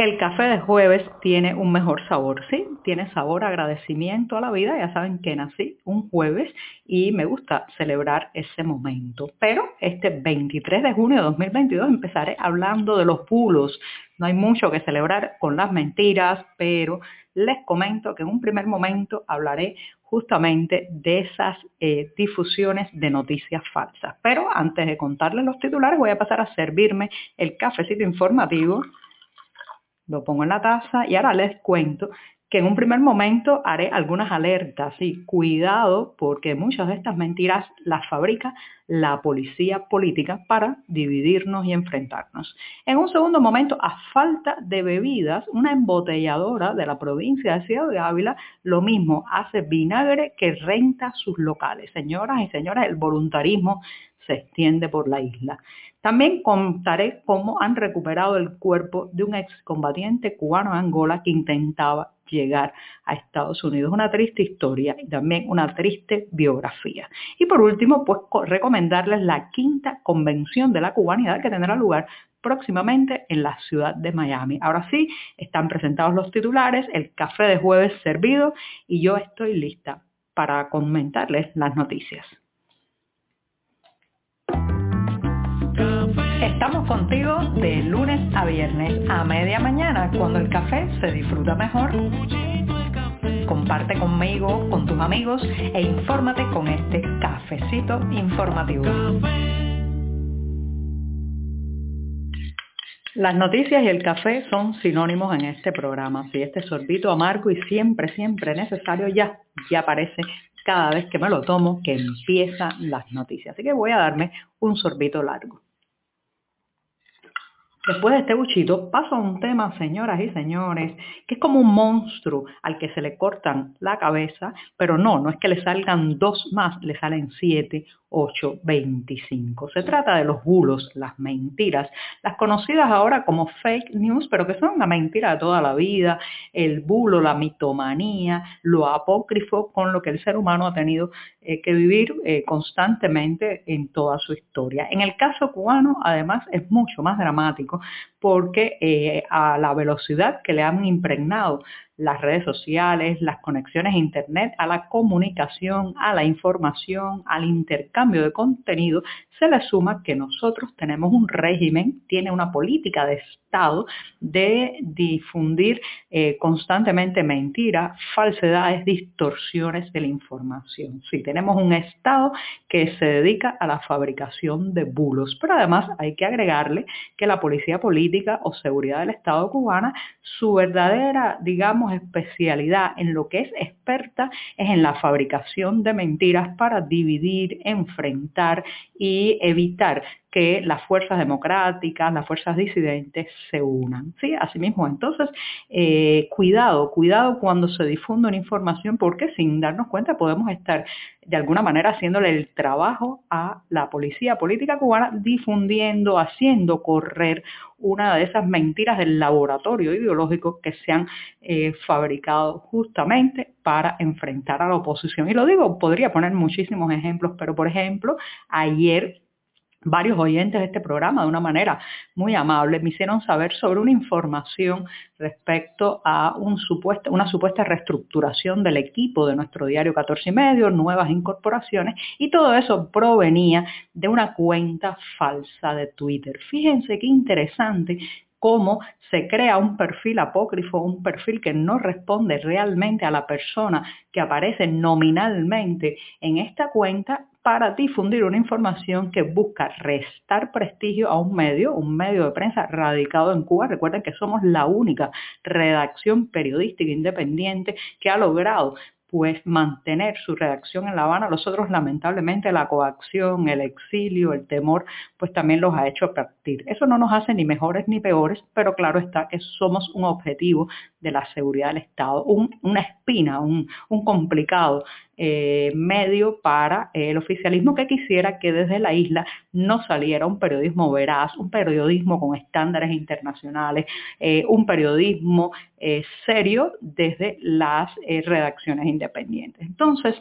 El café de jueves tiene un mejor sabor, sí, tiene sabor agradecimiento a la vida, ya saben que nací un jueves y me gusta celebrar ese momento. Pero este 23 de junio de 2022 empezaré hablando de los bulos. No hay mucho que celebrar con las mentiras, pero les comento que en un primer momento hablaré justamente de esas eh, difusiones de noticias falsas. Pero antes de contarles los titulares voy a pasar a servirme el cafecito informativo lo pongo en la taza y ahora les cuento que en un primer momento haré algunas alertas y cuidado porque muchas de estas mentiras las fabrica la policía política para dividirnos y enfrentarnos. En un segundo momento, a falta de bebidas, una embotelladora de la provincia de Ciudad de Ávila lo mismo hace vinagre que renta sus locales. Señoras y señores, el voluntarismo se extiende por la isla. También contaré cómo han recuperado el cuerpo de un excombatiente cubano de Angola que intentaba llegar a Estados Unidos. Una triste historia y también una triste biografía. Y por último, pues recomendarles la quinta convención de la cubanidad que tendrá lugar próximamente en la ciudad de Miami. Ahora sí, están presentados los titulares, el café de jueves servido y yo estoy lista para comentarles las noticias. Contigo de lunes a viernes a media mañana cuando el café se disfruta mejor. Comparte conmigo, con tus amigos e infórmate con este cafecito informativo. Las noticias y el café son sinónimos en este programa. Si este sorbito amargo y siempre, siempre necesario ya, ya aparece cada vez que me lo tomo que empiezan las noticias. Así que voy a darme un sorbito largo. Después de este buchito paso a un tema, señoras y señores, que es como un monstruo al que se le cortan la cabeza, pero no, no es que le salgan dos más, le salen siete 825. Se trata de los bulos, las mentiras, las conocidas ahora como fake news, pero que son una mentira de toda la vida, el bulo, la mitomanía, lo apócrifo con lo que el ser humano ha tenido eh, que vivir eh, constantemente en toda su historia. En el caso cubano, además, es mucho más dramático porque eh, a la velocidad que le han impregnado las redes sociales, las conexiones a Internet, a la comunicación, a la información, al intercambio de contenido, se le suma que nosotros tenemos un régimen, tiene una política de Estado de difundir eh, constantemente mentiras, falsedades, distorsiones de la información. Sí, tenemos un Estado que se dedica a la fabricación de bulos, pero además hay que agregarle que la policía política o seguridad del Estado cubana, su verdadera, digamos, especialidad en lo que es experta es en la fabricación de mentiras para dividir, enfrentar y evitar que las fuerzas democráticas, las fuerzas disidentes se unan. ¿sí? Asimismo, entonces, eh, cuidado, cuidado cuando se difunde una información porque sin darnos cuenta podemos estar de alguna manera haciéndole el trabajo a la policía política cubana difundiendo, haciendo correr una de esas mentiras del laboratorio ideológico que se han eh, fabricado justamente para enfrentar a la oposición. Y lo digo, podría poner muchísimos ejemplos, pero por ejemplo, ayer varios oyentes de este programa de una manera muy amable me hicieron saber sobre una información respecto a una supuesta reestructuración del equipo de nuestro diario 14 y medio, nuevas incorporaciones y todo eso provenía de una cuenta falsa de Twitter. Fíjense qué interesante cómo se crea un perfil apócrifo, un perfil que no responde realmente a la persona que aparece nominalmente en esta cuenta para difundir una información que busca restar prestigio a un medio, un medio de prensa radicado en Cuba. Recuerden que somos la única redacción periodística independiente que ha logrado pues mantener su redacción en La Habana. Los otros, lamentablemente, la coacción, el exilio, el temor, pues también los ha hecho partir. Eso no nos hace ni mejores ni peores, pero claro está que somos un objetivo de la seguridad del Estado, una espina, un, complicado eh, medio para el oficialismo que quisiera que desde la isla no saliera un periodismo veraz, un periodismo con estándares internacionales, eh, un periodismo eh, serio desde las redacciones independientes. Entonces,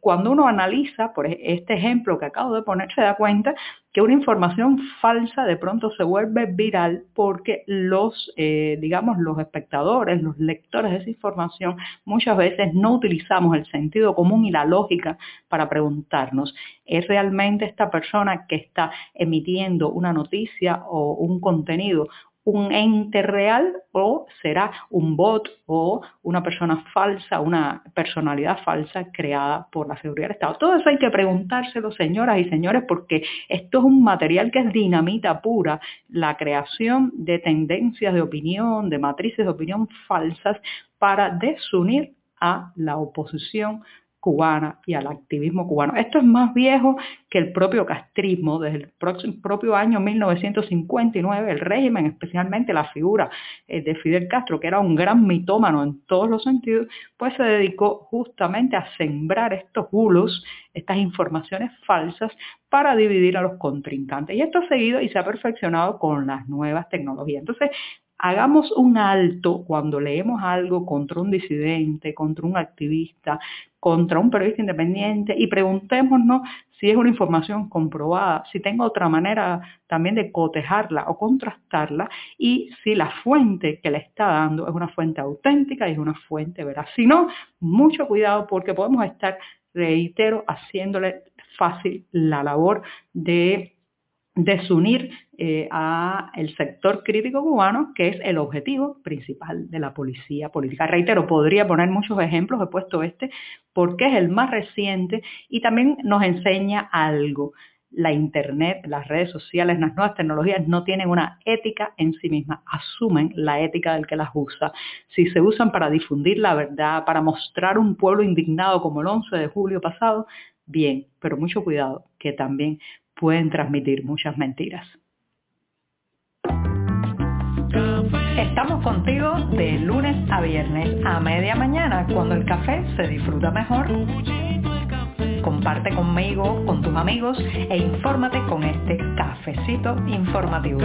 cuando uno analiza, por e-, este ejemplo que acabo de poner, se da cuenta que una información falsa de pronto se vuelve viral porque los, eh, digamos, los espectadores, los lectores de esa información muchas veces no utilizamos el sentido común y la lógica para preguntarnos, ¿es realmente esta persona que está emitiendo una noticia o un contenido un ente real o será un bot o una persona falsa, una personalidad falsa creada por la seguridad del Estado. Todo eso hay que preguntárselo, señoras y señores, porque esto es un material que es dinamita pura, la creación de tendencias de opinión, de matrices de opinión falsas para desunir a la oposición cubana y al activismo cubano. Esto es más viejo que el propio castrismo. Desde el propio año 1959, el régimen, especialmente la figura eh, de Fidel Castro, que era un gran mitómano en todos los sentidos, pues se dedicó justamente a sembrar estos bulos, estas informaciones falsas, para dividir a los contrincantes. Y esto ha seguido y se ha perfeccionado con las nuevas tecnologías. Entonces, hagamos un alto cuando leemos algo contra un disidente, contra un activista, contra un periodista independiente y preguntémonos si es una información comprobada, si tengo otra manera también de cotejarla o contrastarla y si la fuente que le está dando es una fuente auténtica y es una fuente veraz. Si no, mucho cuidado porque podemos estar, reitero, haciéndole fácil la labor de desunir eh, a el sector crítico cubano, que es el objetivo principal de la policía política. Reitero, podría poner muchos ejemplos, he puesto este, porque es el más reciente y también nos enseña algo. La Internet, las redes sociales, las nuevas tecnologías no tienen una ética en sí mismas, asumen la ética del que las usa. Si se usan para difundir la verdad, para mostrar un pueblo indignado como el 11 de julio pasado, bien, pero mucho cuidado, que también pueden transmitir muchas mentiras. Estamos contigo de lunes a viernes a media mañana cuando el café se disfruta mejor. Comparte conmigo, con tus amigos e infórmate con este cafecito informativo.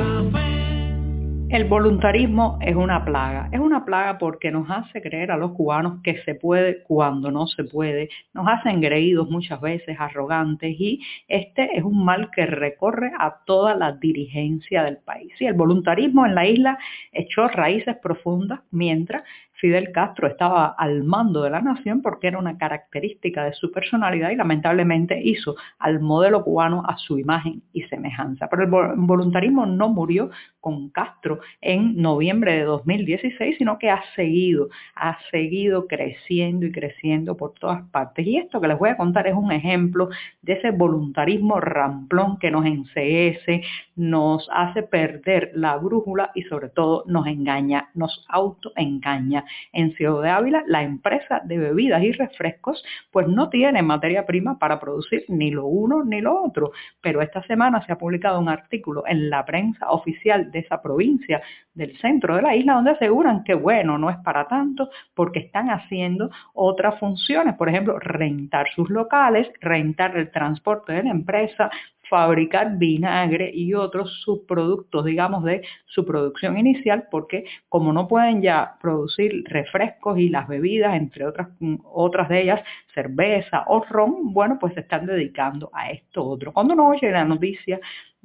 El voluntarismo es una plaga. Es una plaga porque nos hace creer a los cubanos que se puede cuando no se puede. Nos hace engreídos muchas veces, arrogantes y este es un mal que recorre a toda la dirigencia del país. Y el voluntarismo en la isla echó raíces profundas mientras Fidel Castro estaba al mando de la nación porque era una característica de su personalidad y lamentablemente hizo al modelo cubano a su imagen y semejanza. Pero el voluntarismo no murió con Castro en noviembre de 2016, sino que ha seguido, ha seguido creciendo y creciendo por todas partes. Y esto que les voy a contar es un ejemplo de ese voluntarismo ramplón que nos enseguece, nos hace perder la brújula y sobre todo nos engaña, nos autoengaña en Ciudad de Ávila, la empresa de bebidas y refrescos pues no tiene materia prima para producir ni lo uno ni lo otro. Pero esta semana se ha publicado un artículo en la prensa oficial de esa provincia del centro de la isla donde aseguran que bueno, no es para tanto porque están haciendo otras funciones, por ejemplo, rentar sus locales, rentar el transporte de la empresa, fabricar vinagre y otros subproductos, digamos, de su producción inicial, porque como no pueden ya producir refrescos y las bebidas, entre otras, otras de ellas, cerveza o ron, bueno, pues se están dedicando a esto otro. Cuando uno oye la noticia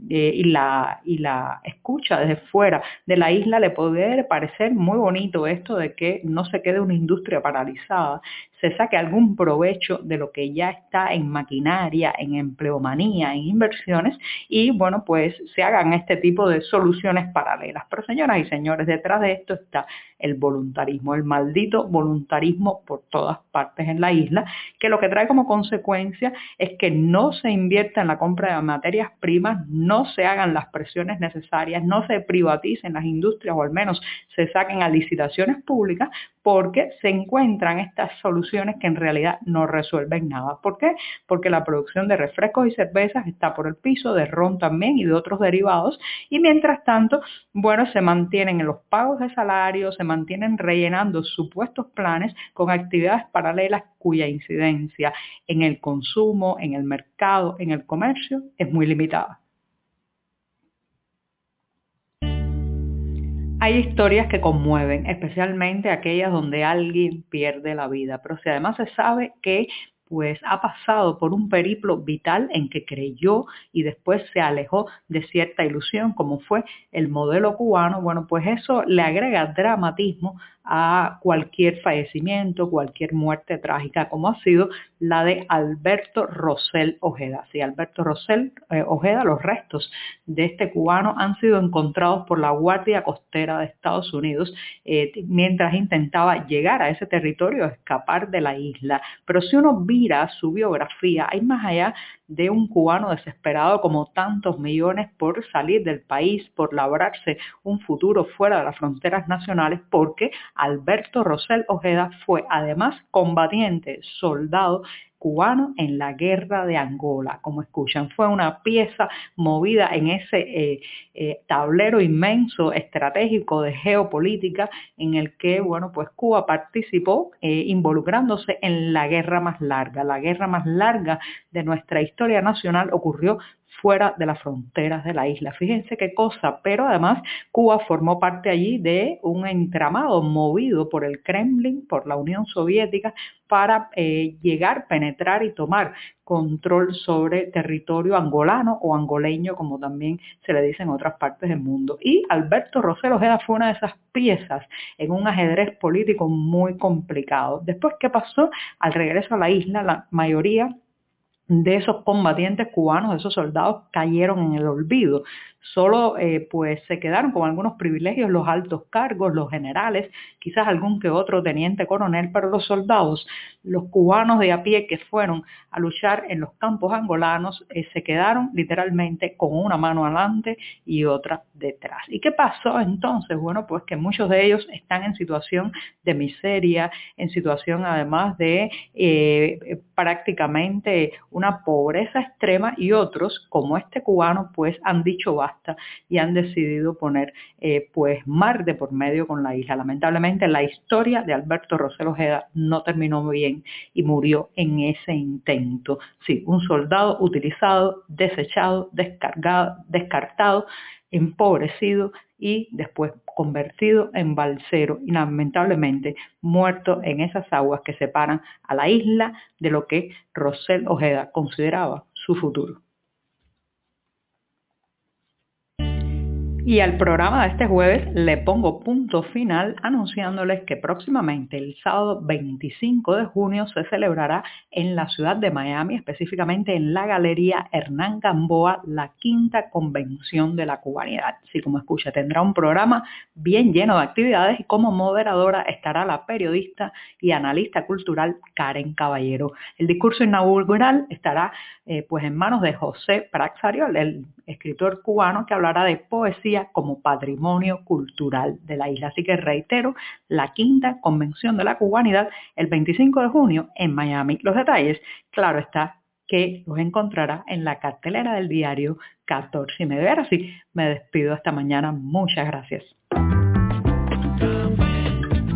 eh, y, la, y la escucha desde fuera de la isla, le puede parecer muy bonito esto de que no se quede una industria paralizada, se saque algún provecho de lo que ya está en maquinaria, en empleomanía, en inversiones y bueno, pues se hagan este tipo de soluciones paralelas. Pero señoras y señores, detrás de esto está el voluntarismo, el maldito voluntarismo por todas partes en la isla, que lo que trae como consecuencia es que no se invierta en la compra de materias primas, se hagan las presiones necesarias, no se privaticen las industrias o al menos se saquen a licitaciones públicas porque se encuentran estas soluciones que en realidad no resuelven nada. ¿Por qué? Porque la producción de refrescos y cervezas está por el piso, de ron también y de otros derivados y mientras tanto, bueno, se mantienen en los pagos de salario, se mantienen rellenando supuestos planes con actividades paralelas cuya incidencia en el consumo, en el mercado, en el comercio es muy limitada. Hay historias que conmueven, especialmente aquellas donde alguien pierde la vida, pero si además se sabe que pues ha pasado por un periplo vital en que creyó y después se alejó de cierta ilusión, como fue el modelo cubano, bueno, pues eso le agrega dramatismo a cualquier fallecimiento, cualquier muerte trágica, como ha sido la de Alberto Rosell Ojeda. Sí, Alberto Rosell eh, Ojeda, los restos de este cubano han sido encontrados por la Guardia Costera de Estados Unidos eh, mientras intentaba llegar a ese territorio, escapar de la isla. Pero si uno mira su biografía, hay más allá de un cubano desesperado como tantos millones por salir del país, por labrarse un futuro fuera de las fronteras nacionales, porque Alberto Rosell Ojeda fue además combatiente, soldado cubano en la guerra de Angola. Como escuchan, fue una pieza movida en ese eh, eh, tablero inmenso estratégico de geopolítica en el que, bueno, pues Cuba participó eh, involucrándose en la guerra más larga. La guerra más larga de nuestra historia nacional ocurrió fuera de las fronteras de la isla. Fíjense qué cosa, pero además Cuba formó parte allí de un entramado movido por el Kremlin, por la Unión Soviética, para eh, llegar, penetrar y tomar control sobre territorio angolano o angoleño, como también se le dice en otras partes del mundo. Y Alberto Rosero Ojeda fue una de esas piezas en un ajedrez político muy complicado. Después, ¿qué pasó? Al regreso a la isla, la mayoría de esos combatientes cubanos, de esos soldados, cayeron en el olvido. Solo eh, pues se quedaron con algunos privilegios los altos cargos, los generales, quizás algún que otro teniente coronel, pero los soldados, los cubanos de a pie que fueron a luchar en los campos angolanos, eh, se quedaron literalmente con una mano adelante y otra detrás. ¿Y qué pasó entonces? Bueno, pues que muchos de ellos están en situación de miseria, en situación además de eh, prácticamente una pobreza extrema y otros, como este cubano, pues han dicho y han decidido poner eh, pues mar de por medio con la isla. Lamentablemente la historia de Alberto Rosel Ojeda no terminó bien y murió en ese intento. Sí, un soldado utilizado, desechado, descargado, descartado, empobrecido y después convertido en balsero y lamentablemente muerto en esas aguas que separan a la isla de lo que Rosel Ojeda consideraba su futuro. Y al programa de este jueves le pongo punto final anunciándoles que próximamente el sábado 25 de junio se celebrará en la ciudad de Miami, específicamente en la Galería Hernán Gamboa, la quinta convención de la cubanidad. Así como escucha, tendrá un programa bien lleno de actividades y como moderadora estará la periodista y analista cultural Karen Caballero. El discurso inaugural estará eh, pues en manos de José Praxariol, el escritor cubano que hablará de poesía como patrimonio cultural de la isla. Así que reitero, la quinta convención de la cubanidad el 25 de junio en Miami. Los detalles, claro está, que los encontrará en la cartelera del diario 14 y medio. Ahora sí, me despido esta mañana. Muchas gracias.